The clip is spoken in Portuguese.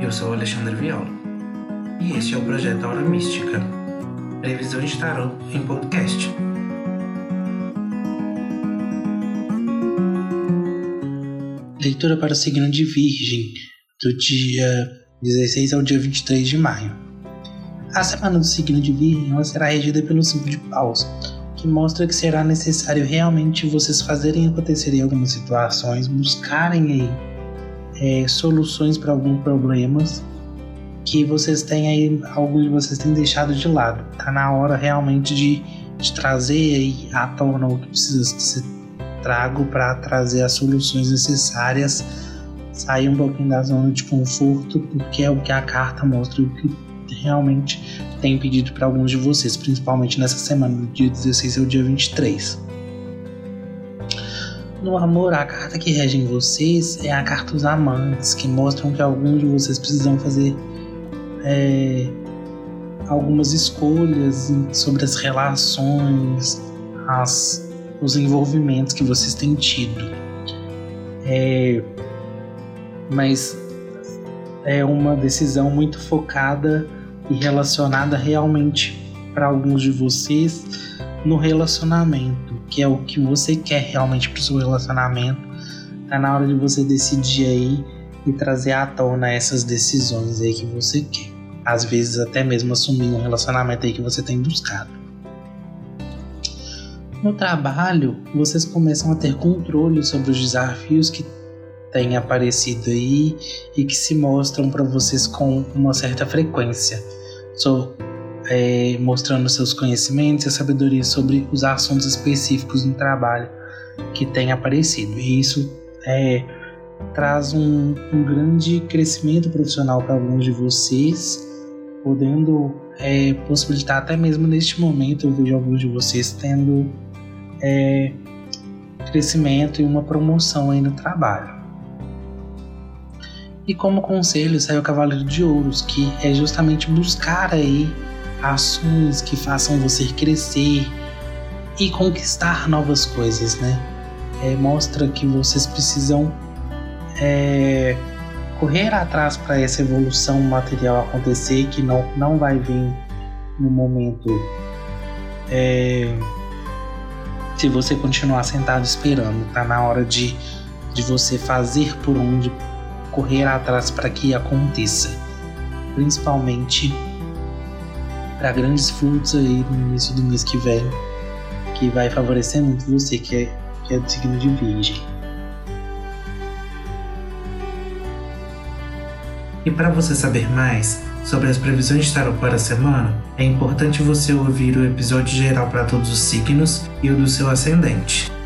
Eu sou Alexandre Viola e este é o projeto Aura Mística, previsão de tarot em podcast. Leitura para o signo de Virgem, do dia 16 ao dia 23 de maio. A semana do signo de Virgem será regida pelo símbolo de pausa, que mostra que será necessário realmente vocês fazerem acontecer algumas situações, buscarem aí é, soluções para alguns problemas que vocês têm aí, alguns de vocês têm deixado de lado. Tá na hora realmente de, de trazer aí à tona o que precisa ser trago para trazer as soluções necessárias, sair um pouquinho da zona de conforto, porque é o que a carta mostra, o que realmente tem pedido para alguns de vocês, principalmente nessa semana, do dia 16 ao dia 23. No amor, a carta que rege em vocês é a carta dos amantes, que mostram que alguns de vocês precisam fazer é, algumas escolhas sobre as relações, as, os envolvimentos que vocês têm tido. É, mas é uma decisão muito focada e relacionada realmente para alguns de vocês no relacionamento, que é o que você quer realmente para o seu relacionamento. Tá na hora de você decidir aí e trazer à tona essas decisões aí que você quer. Às vezes até mesmo assumir um relacionamento aí que você tem buscado. No trabalho, vocês começam a ter controle sobre os desafios que têm aparecido aí e que se mostram para vocês com uma certa frequência. É, mostrando seus conhecimentos e sabedoria sobre os assuntos específicos no trabalho que tem aparecido. E isso é, traz um, um grande crescimento profissional para alguns de vocês, podendo é, possibilitar até mesmo neste momento eu vejo alguns de vocês tendo é, crescimento e uma promoção aí no trabalho. E como conselho saiu o Cavaleiro de Ouros, que é justamente buscar aí ações que façam você crescer e conquistar novas coisas, né? É, mostra que vocês precisam é, correr atrás para essa evolução material acontecer, que não, não vai vir no momento é, se você continuar sentado esperando. Tá na hora de, de você fazer por onde correr atrás para que aconteça. Principalmente para grandes frutos aí no início do mês que vem, que vai favorecer muito você que é, que é do signo de Virgem. E para você saber mais sobre as previsões de tarot para a semana, é importante você ouvir o episódio geral para todos os signos e o do seu ascendente.